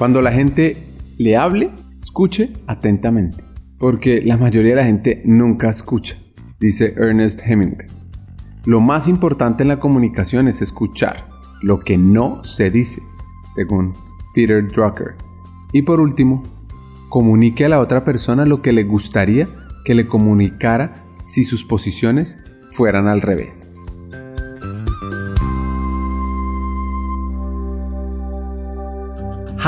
Cuando la gente le hable, escuche atentamente, porque la mayoría de la gente nunca escucha, dice Ernest Hemingway. Lo más importante en la comunicación es escuchar lo que no se dice, según Peter Drucker. Y por último, comunique a la otra persona lo que le gustaría que le comunicara si sus posiciones fueran al revés.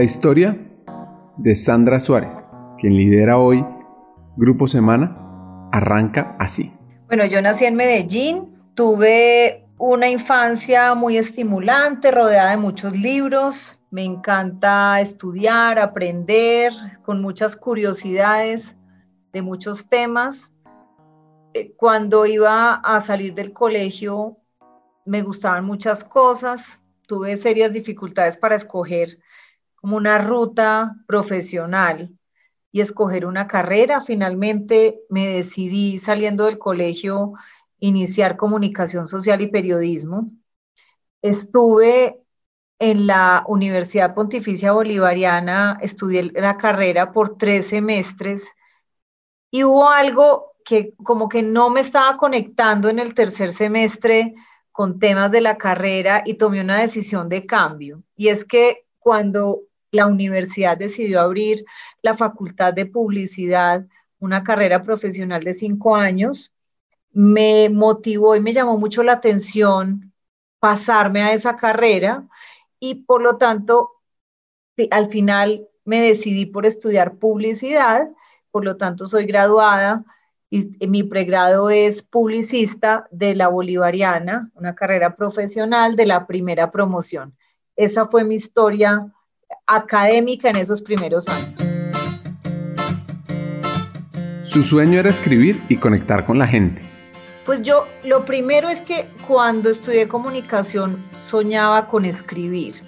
La historia de Sandra Suárez, quien lidera hoy Grupo Semana, arranca así. Bueno, yo nací en Medellín, tuve una infancia muy estimulante, rodeada de muchos libros. Me encanta estudiar, aprender, con muchas curiosidades de muchos temas. Eh, cuando iba a salir del colegio, me gustaban muchas cosas. Tuve serias dificultades para escoger como una ruta profesional y escoger una carrera. Finalmente me decidí saliendo del colegio iniciar comunicación social y periodismo. Estuve en la Universidad Pontificia Bolivariana, estudié la carrera por tres semestres y hubo algo que como que no me estaba conectando en el tercer semestre con temas de la carrera y tomé una decisión de cambio. Y es que cuando la universidad decidió abrir la Facultad de Publicidad, una carrera profesional de cinco años. Me motivó y me llamó mucho la atención pasarme a esa carrera y por lo tanto al final me decidí por estudiar publicidad, por lo tanto soy graduada y mi pregrado es publicista de la Bolivariana, una carrera profesional de la primera promoción. Esa fue mi historia académica en esos primeros años. Su sueño era escribir y conectar con la gente. Pues yo, lo primero es que cuando estudié comunicación soñaba con escribir,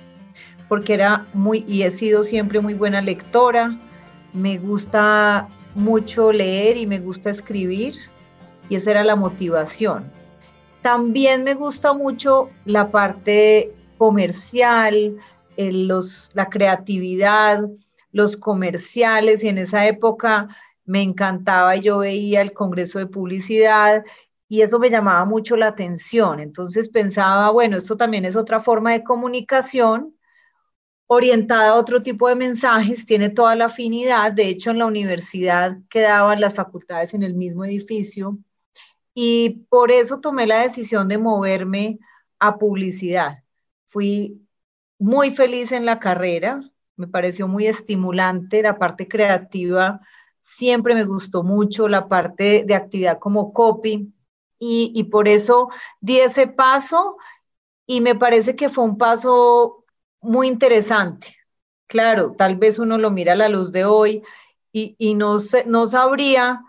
porque era muy, y he sido siempre muy buena lectora, me gusta mucho leer y me gusta escribir, y esa era la motivación. También me gusta mucho la parte comercial, los, la creatividad, los comerciales y en esa época me encantaba, yo veía el Congreso de Publicidad y eso me llamaba mucho la atención. Entonces pensaba, bueno, esto también es otra forma de comunicación orientada a otro tipo de mensajes, tiene toda la afinidad. De hecho, en la universidad quedaban las facultades en el mismo edificio y por eso tomé la decisión de moverme a publicidad. Fui muy feliz en la carrera, me pareció muy estimulante, la parte creativa siempre me gustó mucho, la parte de actividad como copy, y, y por eso di ese paso y me parece que fue un paso muy interesante. Claro, tal vez uno lo mira a la luz de hoy y, y no, no sabría,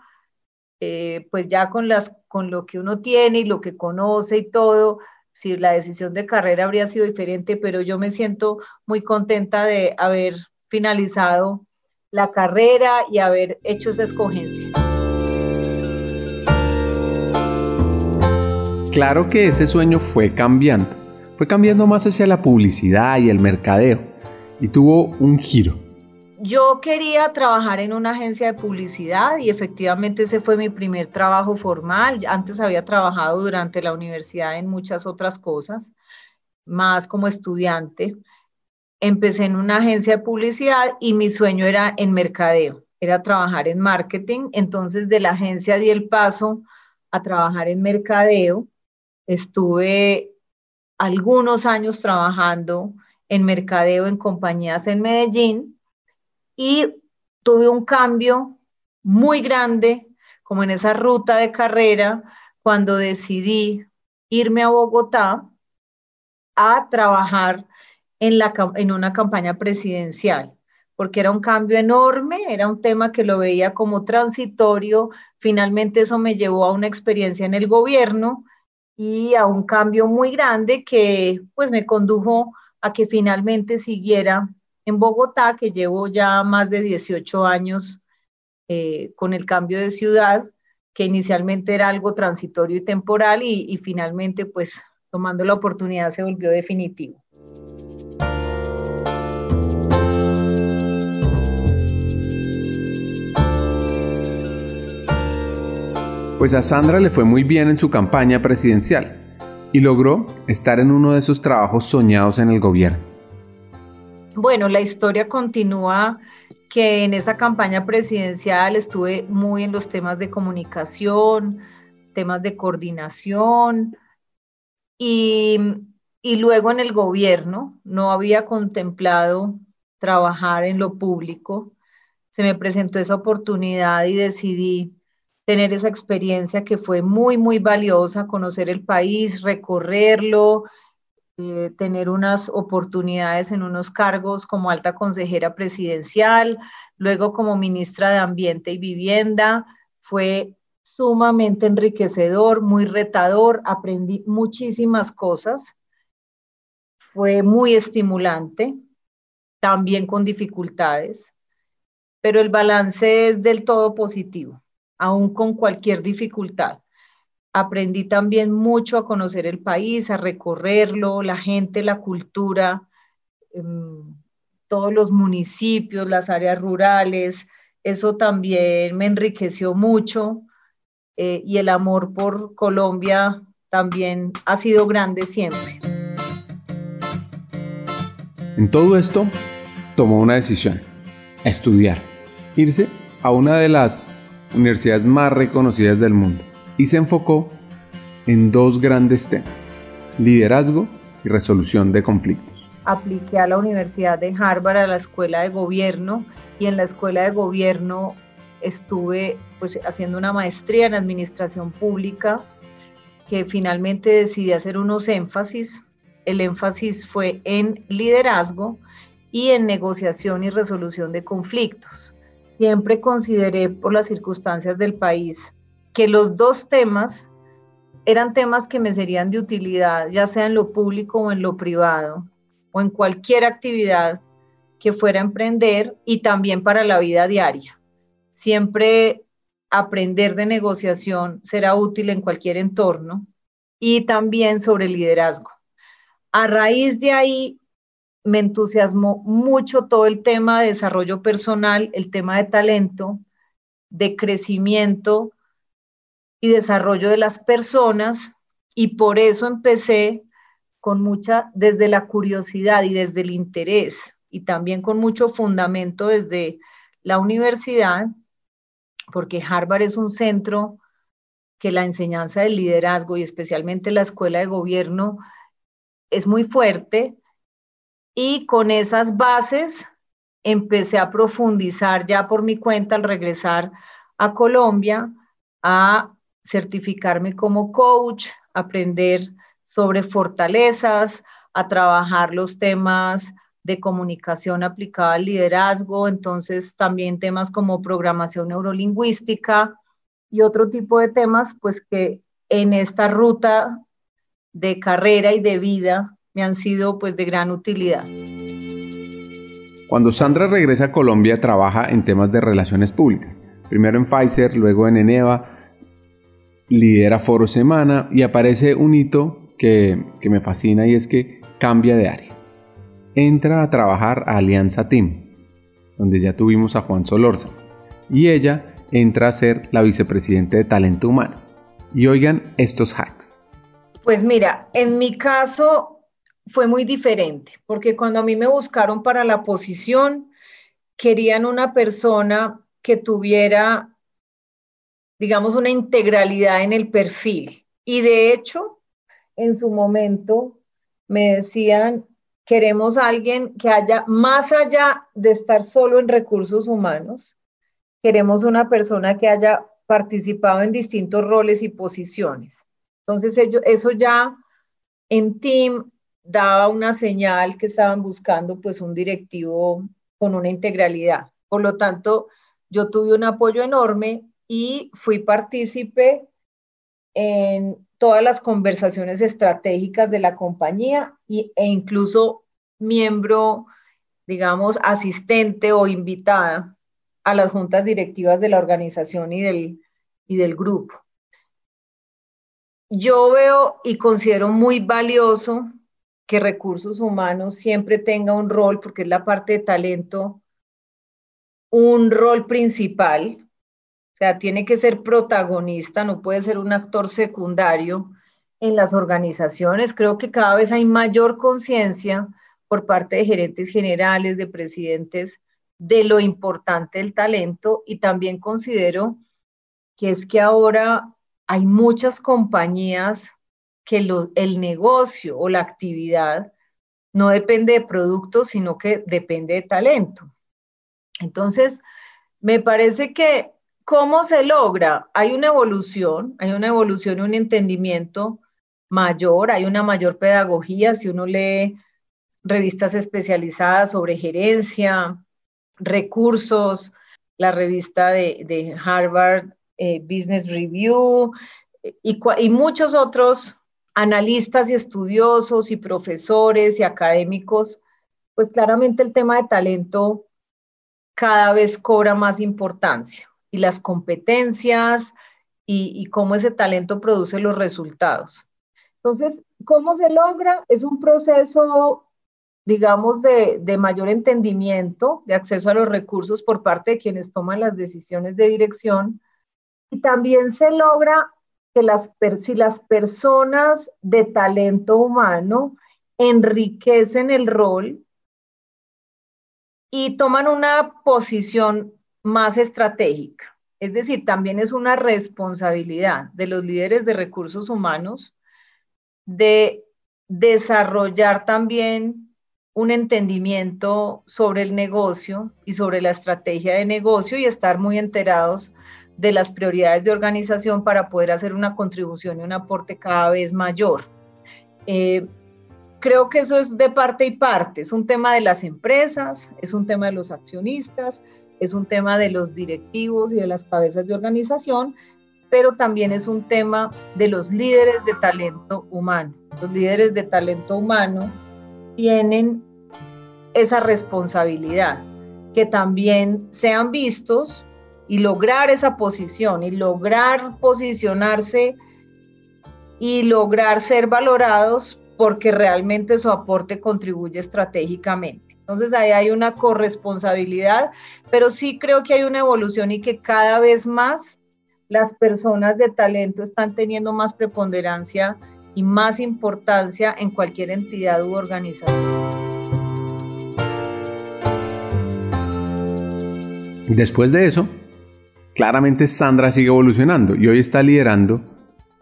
eh, pues ya con, las, con lo que uno tiene y lo que conoce y todo, si la decisión de carrera habría sido diferente, pero yo me siento muy contenta de haber finalizado la carrera y haber hecho esa escogencia. Claro que ese sueño fue cambiando, fue cambiando más hacia la publicidad y el mercadeo, y tuvo un giro yo quería trabajar en una agencia de publicidad y efectivamente ese fue mi primer trabajo formal. Antes había trabajado durante la universidad en muchas otras cosas, más como estudiante. Empecé en una agencia de publicidad y mi sueño era en mercadeo, era trabajar en marketing. Entonces de la agencia di el paso a trabajar en mercadeo. Estuve algunos años trabajando en mercadeo en compañías en Medellín y tuve un cambio muy grande, como en esa ruta de carrera, cuando decidí irme a Bogotá a trabajar en, la, en una campaña presidencial, porque era un cambio enorme, era un tema que lo veía como transitorio, finalmente eso me llevó a una experiencia en el gobierno y a un cambio muy grande que pues me condujo a que finalmente siguiera en Bogotá, que llevo ya más de 18 años eh, con el cambio de ciudad, que inicialmente era algo transitorio y temporal y, y finalmente pues tomando la oportunidad se volvió definitivo. Pues a Sandra le fue muy bien en su campaña presidencial y logró estar en uno de sus trabajos soñados en el gobierno. Bueno, la historia continúa que en esa campaña presidencial estuve muy en los temas de comunicación, temas de coordinación y, y luego en el gobierno no había contemplado trabajar en lo público. Se me presentó esa oportunidad y decidí tener esa experiencia que fue muy, muy valiosa, conocer el país, recorrerlo, eh, tener unas oportunidades en unos cargos como alta consejera presidencial, luego como ministra de Ambiente y Vivienda. Fue sumamente enriquecedor, muy retador, aprendí muchísimas cosas. Fue muy estimulante, también con dificultades, pero el balance es del todo positivo aún con cualquier dificultad. Aprendí también mucho a conocer el país, a recorrerlo, la gente, la cultura, em, todos los municipios, las áreas rurales. Eso también me enriqueció mucho eh, y el amor por Colombia también ha sido grande siempre. En todo esto, tomó una decisión, estudiar, irse a una de las universidades más reconocidas del mundo, y se enfocó en dos grandes temas, liderazgo y resolución de conflictos. Apliqué a la Universidad de Harvard, a la Escuela de Gobierno, y en la Escuela de Gobierno estuve pues, haciendo una maestría en Administración Pública, que finalmente decidí hacer unos énfasis. El énfasis fue en liderazgo y en negociación y resolución de conflictos siempre consideré por las circunstancias del país que los dos temas eran temas que me serían de utilidad, ya sea en lo público o en lo privado, o en cualquier actividad que fuera a emprender y también para la vida diaria. Siempre aprender de negociación será útil en cualquier entorno y también sobre liderazgo. A raíz de ahí me entusiasmó mucho todo el tema de desarrollo personal, el tema de talento, de crecimiento y desarrollo de las personas y por eso empecé con mucha, desde la curiosidad y desde el interés y también con mucho fundamento desde la universidad, porque Harvard es un centro que la enseñanza del liderazgo y especialmente la escuela de gobierno es muy fuerte y con esas bases empecé a profundizar ya por mi cuenta al regresar a Colombia, a certificarme como coach, aprender sobre fortalezas, a trabajar los temas de comunicación aplicada al liderazgo, entonces también temas como programación neurolingüística y otro tipo de temas, pues que en esta ruta de carrera y de vida me han sido pues de gran utilidad. Cuando Sandra regresa a Colombia trabaja en temas de relaciones públicas, primero en Pfizer, luego en Eneva, lidera Foro Semana y aparece un hito que, que me fascina y es que cambia de área. Entra a trabajar a Alianza Team, donde ya tuvimos a Juan Solorza, y ella entra a ser la vicepresidente de Talento Humano. Y oigan estos hacks. Pues mira, en mi caso fue muy diferente, porque cuando a mí me buscaron para la posición, querían una persona que tuviera, digamos, una integralidad en el perfil. Y de hecho, en su momento me decían, queremos alguien que haya, más allá de estar solo en recursos humanos, queremos una persona que haya participado en distintos roles y posiciones. Entonces, eso ya en team daba una señal que estaban buscando pues un directivo con una integralidad. Por lo tanto, yo tuve un apoyo enorme y fui partícipe en todas las conversaciones estratégicas de la compañía y, e incluso miembro, digamos, asistente o invitada a las juntas directivas de la organización y del, y del grupo. Yo veo y considero muy valioso que recursos humanos siempre tenga un rol, porque es la parte de talento, un rol principal, tiene que ser protagonista, no puede ser un actor secundario en las organizaciones. Creo que cada vez hay mayor conciencia por parte de gerentes generales, de presidentes, de lo importante del talento y también considero que es que ahora hay muchas compañías que el negocio o la actividad no depende de productos, sino que depende de talento. Entonces, me parece que ¿cómo se logra? Hay una evolución, hay una evolución, un entendimiento mayor, hay una mayor pedagogía, si uno lee revistas especializadas sobre gerencia, recursos, la revista de, Harvard eh, Business Review y, y muchos otros analistas y estudiosos y profesores y académicos, pues claramente el tema de talento cada vez cobra más importancia y las competencias y, cómo ese talento produce los resultados. Entonces, ¿cómo se logra? Es un proceso, digamos, de, de mayor entendimiento, de acceso a los recursos por parte de quienes toman las decisiones de dirección. Y también se logra que las, si las personas de talento humano enriquecen el rol y toman una posición más estratégica. Es decir, también es una responsabilidad de los líderes de recursos humanos de desarrollar también un entendimiento sobre el negocio y sobre la estrategia de negocio y estar muy enterados de las prioridades de organización para poder hacer una contribución y un aporte cada vez mayor. Eh, creo que eso es de parte y parte, es un tema de las empresas, es un tema de los accionistas, es un tema de los directivos y de las cabezas de organización, pero también es un tema de los líderes de talento humano. Los líderes de talento humano tienen esa responsabilidad, que también sean vistos y lograr esa posición y lograr posicionarse y lograr ser valorados porque realmente su aporte contribuye estratégicamente. Entonces ahí hay una corresponsabilidad, pero sí creo que hay una evolución y que cada vez más las personas de talento están teniendo más preponderancia y más importancia en cualquier entidad u organización. Después de eso, Claramente Sandra sigue evolucionando y hoy está liderando,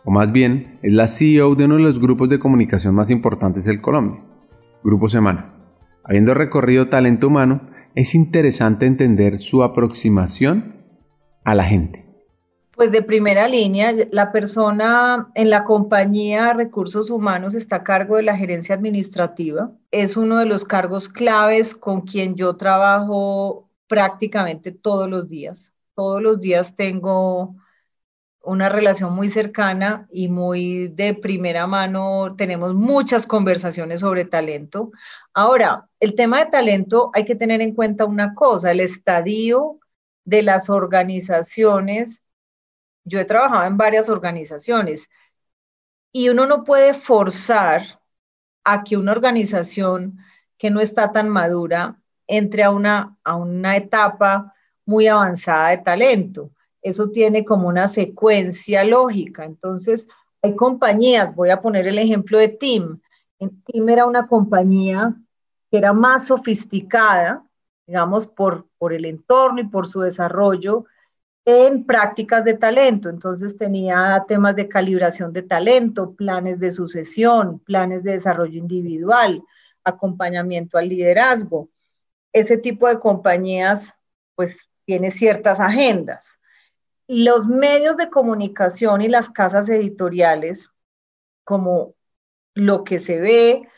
o más bien es la CEO de uno de los grupos de comunicación más importantes del Colombia, Grupo Semana. Habiendo recorrido talento humano, es interesante entender su aproximación a la gente. Pues de primera línea, la persona en la compañía Recursos Humanos está a cargo de la gerencia administrativa. Es uno de los cargos claves con quien yo trabajo prácticamente todos los días todos los días tengo una relación muy cercana y muy de primera mano. Tenemos muchas conversaciones sobre talento. Ahora, el tema de talento hay que tener en cuenta una cosa, el estadio de las organizaciones. Yo he trabajado en varias organizaciones y uno no puede forzar a que una organización que no está tan madura entre a una, a una etapa muy avanzada de talento. Eso tiene como una secuencia lógica. Entonces, hay compañías, voy a poner el ejemplo de Team. Team era una compañía que era más sofisticada, digamos, por, por el entorno y por su desarrollo en prácticas de talento. Entonces tenía temas de calibración de talento, planes de sucesión, planes de desarrollo individual, acompañamiento al liderazgo. Ese tipo de compañías, pues tiene ciertas agendas. Los medios de comunicación y las casas editoriales, como lo que se ve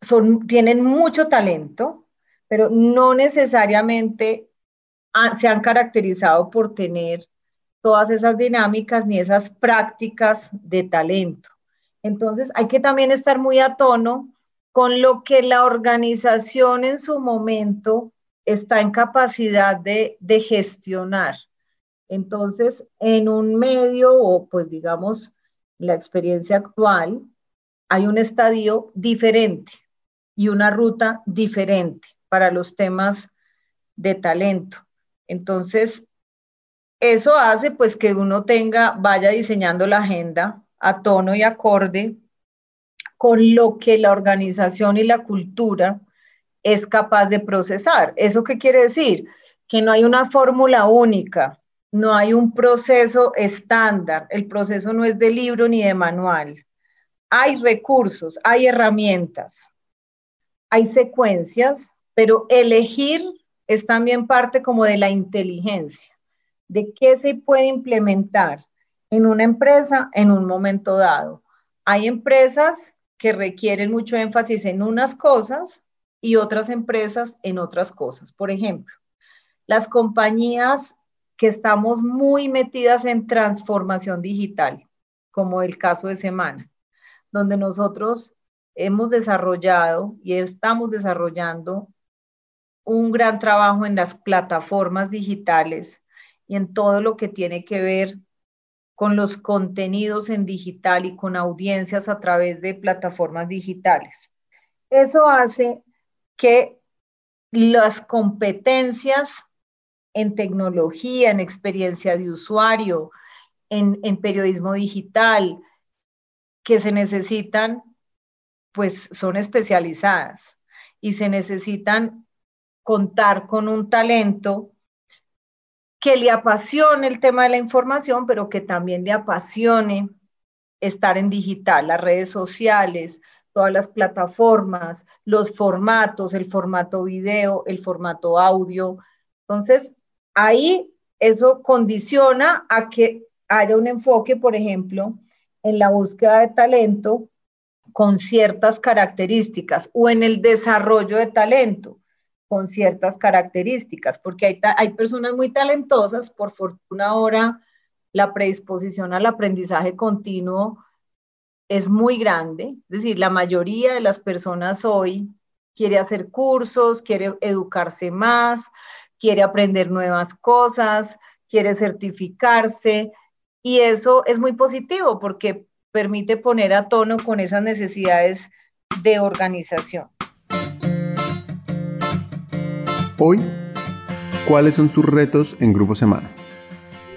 son, tienen mucho talento, pero no necesariamente se han caracterizado por tener todas esas dinámicas ni esas prácticas de talento. Entonces hay que también estar muy a tono con lo que la organización en su momento está en capacidad de, de gestionar. Entonces, en un medio o pues digamos la experiencia actual, hay un estadio diferente y una ruta diferente para los temas de talento. Entonces, eso hace pues que uno tenga, vaya diseñando la agenda a tono y acorde con lo que la organización y la cultura es capaz de procesar. ¿Eso qué quiere decir? Que no hay una fórmula única, no hay un proceso estándar, el proceso no es de libro ni de manual. Hay recursos, hay herramientas, hay secuencias, pero elegir es también parte como de la inteligencia, de qué se puede implementar en una empresa en un momento dado. Hay empresas que requieren mucho énfasis en unas cosas y otras empresas en otras cosas. Por ejemplo, las compañías que estamos muy metidas en transformación digital, como el caso de Semana, donde nosotros hemos desarrollado y estamos desarrollando un gran trabajo en las plataformas digitales y en todo lo que tiene que ver con los contenidos en digital y con audiencias a través de plataformas digitales. Eso hace que las competencias en tecnología, en experiencia de usuario, en, en periodismo digital, que se necesitan, pues son especializadas y se necesitan contar con un talento que le apasione el tema de la información, pero que también le apasione estar en digital, las redes sociales, todas las plataformas, los formatos, el formato video, el formato audio. Entonces, ahí eso condiciona a que haya un enfoque, por ejemplo, en la búsqueda de talento con ciertas características o en el desarrollo de talento con ciertas características, porque hay, personas muy talentosas, por fortuna ahora la predisposición al aprendizaje continuo es muy grande, es decir, la mayoría de las personas hoy quiere hacer cursos, quiere educarse más, quiere aprender nuevas cosas, quiere certificarse y eso es muy positivo porque permite poner a tono con esas necesidades de organización. Hoy, ¿cuáles son sus retos en Grupo Semana?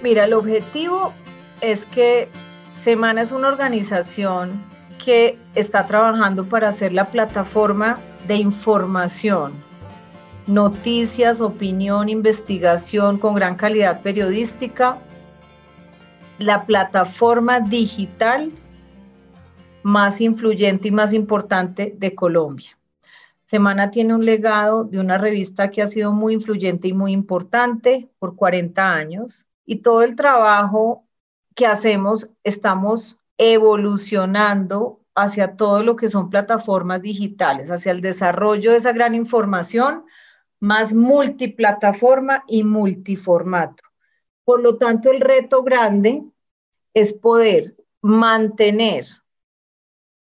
Mira, el objetivo es que Semana es una organización que está trabajando para hacer la plataforma de información, noticias, opinión, investigación con gran calidad periodística, la plataforma digital más influyente y más importante de Colombia. Semana tiene un legado de una revista que ha sido muy influyente y muy importante por 40 años y todo el trabajo que hacemos estamos evolucionando hacia todo lo que son plataformas digitales, hacia el desarrollo de esa gran información más multiplataforma y multiformato. Por lo tanto, el reto grande es poder mantener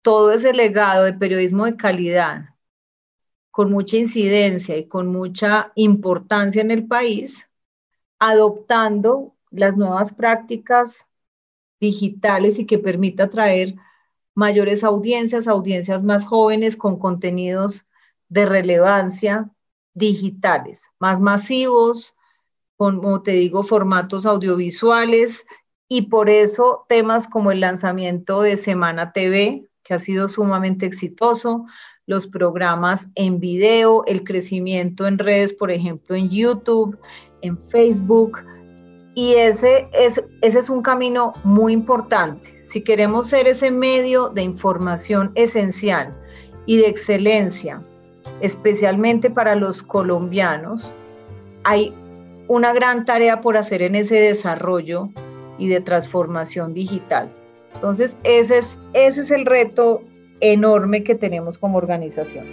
todo ese legado de periodismo de calidad con mucha incidencia y con mucha importancia en el país, adoptando las nuevas prácticas digitales y que permita atraer mayores audiencias, audiencias más jóvenes con contenidos de relevancia digitales, más masivos, como te digo, formatos audiovisuales y por eso temas como el lanzamiento de Semana TV, que ha sido sumamente exitoso, los programas en video, el crecimiento en redes, por ejemplo, en YouTube, en Facebook. Y ese es, ese es un camino muy importante. Si queremos ser ese medio de información esencial y de excelencia, especialmente para los colombianos, hay una gran tarea por hacer en ese desarrollo y de transformación digital. Entonces, ese es, ese es el reto enorme que tenemos como organización.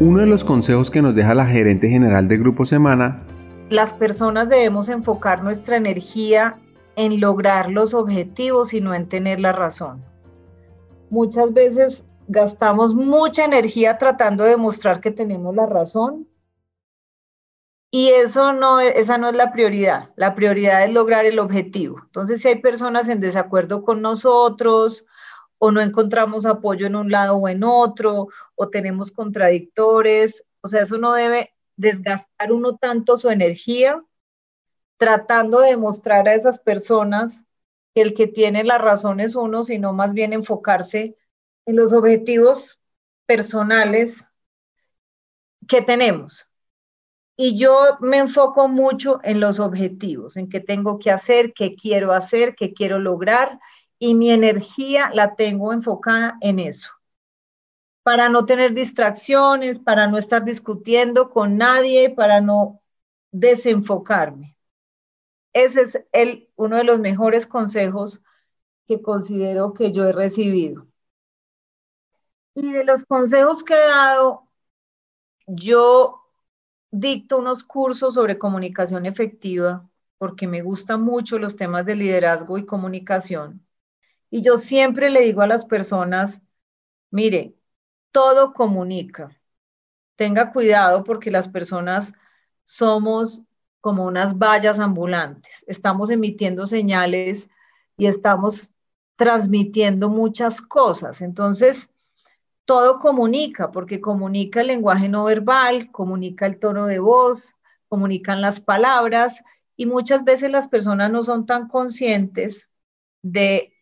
Uno de los consejos que nos deja la gerente general de Grupo Semana. Las personas debemos enfocar nuestra energía en lograr los objetivos y no en tener la razón. Muchas veces gastamos mucha energía tratando de demostrar que tenemos la razón y eso no, esa no es la prioridad. La prioridad es lograr el objetivo. Entonces, si hay personas en desacuerdo con nosotros o no encontramos apoyo en un lado o en otro, o tenemos contradictores. O sea, eso no debe desgastar uno tanto su energía tratando de demostrar a esas personas el que tiene la razón es uno, sino más bien enfocarse en los objetivos personales que tenemos. Y yo me enfoco mucho en los objetivos, en qué tengo que hacer, qué quiero hacer, qué quiero lograr y mi energía la tengo enfocada en eso, para no tener distracciones, para no estar discutiendo con nadie, para no desenfocarme. Ese es el, uno de los mejores consejos que considero que yo he recibido. Y de los consejos que he dado, yo dicto unos cursos sobre comunicación efectiva porque me gustan mucho los temas de liderazgo y comunicación. Y yo siempre le digo a las personas, mire, todo comunica. Tenga cuidado porque las personas somos como unas vallas ambulantes. Estamos emitiendo señales y estamos transmitiendo muchas cosas. Entonces, todo comunica, porque comunica el lenguaje no verbal, comunica el tono de voz, comunican las palabras y muchas veces las personas no son tan conscientes de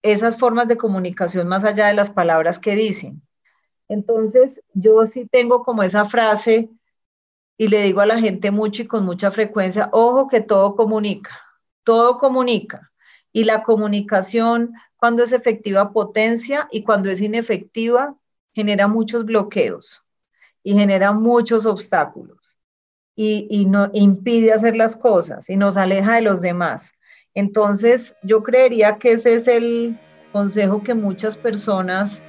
esas formas de comunicación más allá de las palabras que dicen. Entonces, yo sí tengo como esa frase y le digo a la gente mucho y con mucha frecuencia, ojo que todo comunica, todo comunica. Y la comunicación, cuando es efectiva, potencia y cuando es inefectiva, genera muchos bloqueos y genera muchos obstáculos y, y no, impide hacer las cosas y nos aleja de los demás. Entonces, yo creería que ese es el consejo que muchas personas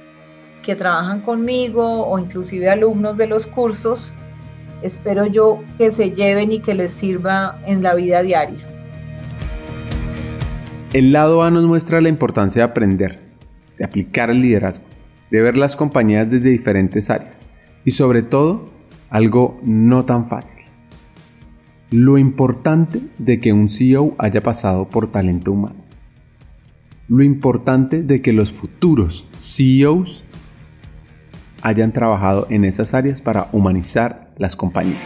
que trabajan conmigo o inclusive alumnos de los cursos, espero yo que se lleven y que les sirva en la vida diaria. El lado A nos muestra la importancia de aprender, de aplicar el liderazgo, de ver las compañías desde diferentes áreas y sobre todo algo no tan fácil, lo importante de que un CEO haya pasado por talento humano. Lo importante de que los futuros CEOs hayan trabajado en esas áreas para humanizar las compañías.